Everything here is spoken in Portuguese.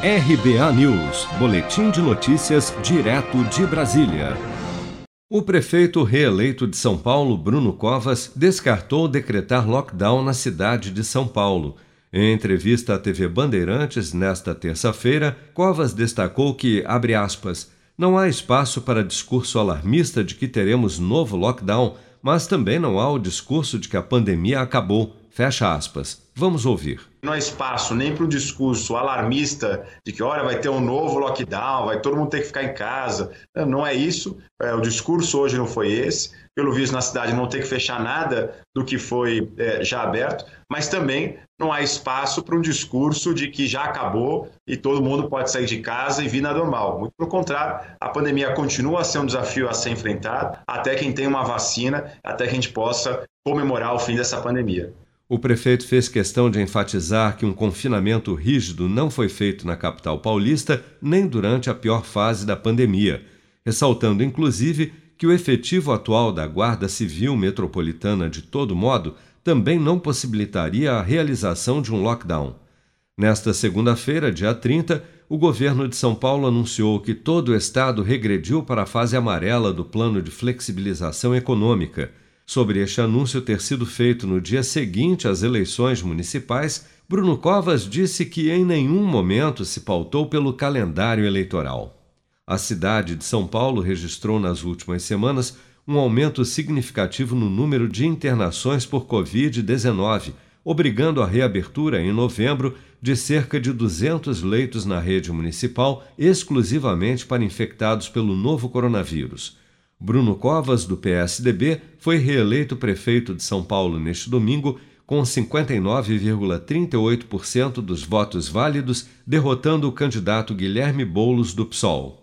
RBA News, Boletim de Notícias, direto de Brasília. O prefeito reeleito de São Paulo, Bruno Covas, descartou decretar lockdown na cidade de São Paulo. Em entrevista à TV Bandeirantes nesta terça-feira, Covas destacou que, abre aspas, não há espaço para discurso alarmista de que teremos novo lockdown, mas também não há o discurso de que a pandemia acabou. Fecha aspas. Vamos ouvir. Não há espaço nem para o discurso alarmista de que, olha, vai ter um novo lockdown, vai todo mundo ter que ficar em casa. Não é isso. É, o discurso hoje não foi esse. Pelo visto, na cidade não ter que fechar nada do que foi é, já aberto, mas também não há espaço para um discurso de que já acabou e todo mundo pode sair de casa e vir na normal. Muito pelo contrário, a pandemia continua a ser um desafio a ser enfrentado até quem tem uma vacina, até que a gente possa comemorar o fim dessa pandemia. O prefeito fez questão de enfatizar que um confinamento rígido não foi feito na capital paulista nem durante a pior fase da pandemia, ressaltando inclusive que o efetivo atual da Guarda Civil Metropolitana, de todo modo, também não possibilitaria a realização de um lockdown. Nesta segunda-feira, dia 30, o governo de São Paulo anunciou que todo o estado regrediu para a fase amarela do plano de flexibilização econômica Sobre este anúncio ter sido feito no dia seguinte às eleições municipais, Bruno Covas disse que em nenhum momento se pautou pelo calendário eleitoral. A cidade de São Paulo registrou nas últimas semanas um aumento significativo no número de internações por Covid-19, obrigando a reabertura em novembro de cerca de 200 leitos na rede municipal exclusivamente para infectados pelo novo coronavírus. Bruno Covas, do PSDB, foi reeleito prefeito de São Paulo neste domingo com 59,38% dos votos válidos, derrotando o candidato Guilherme Boulos do PSOL.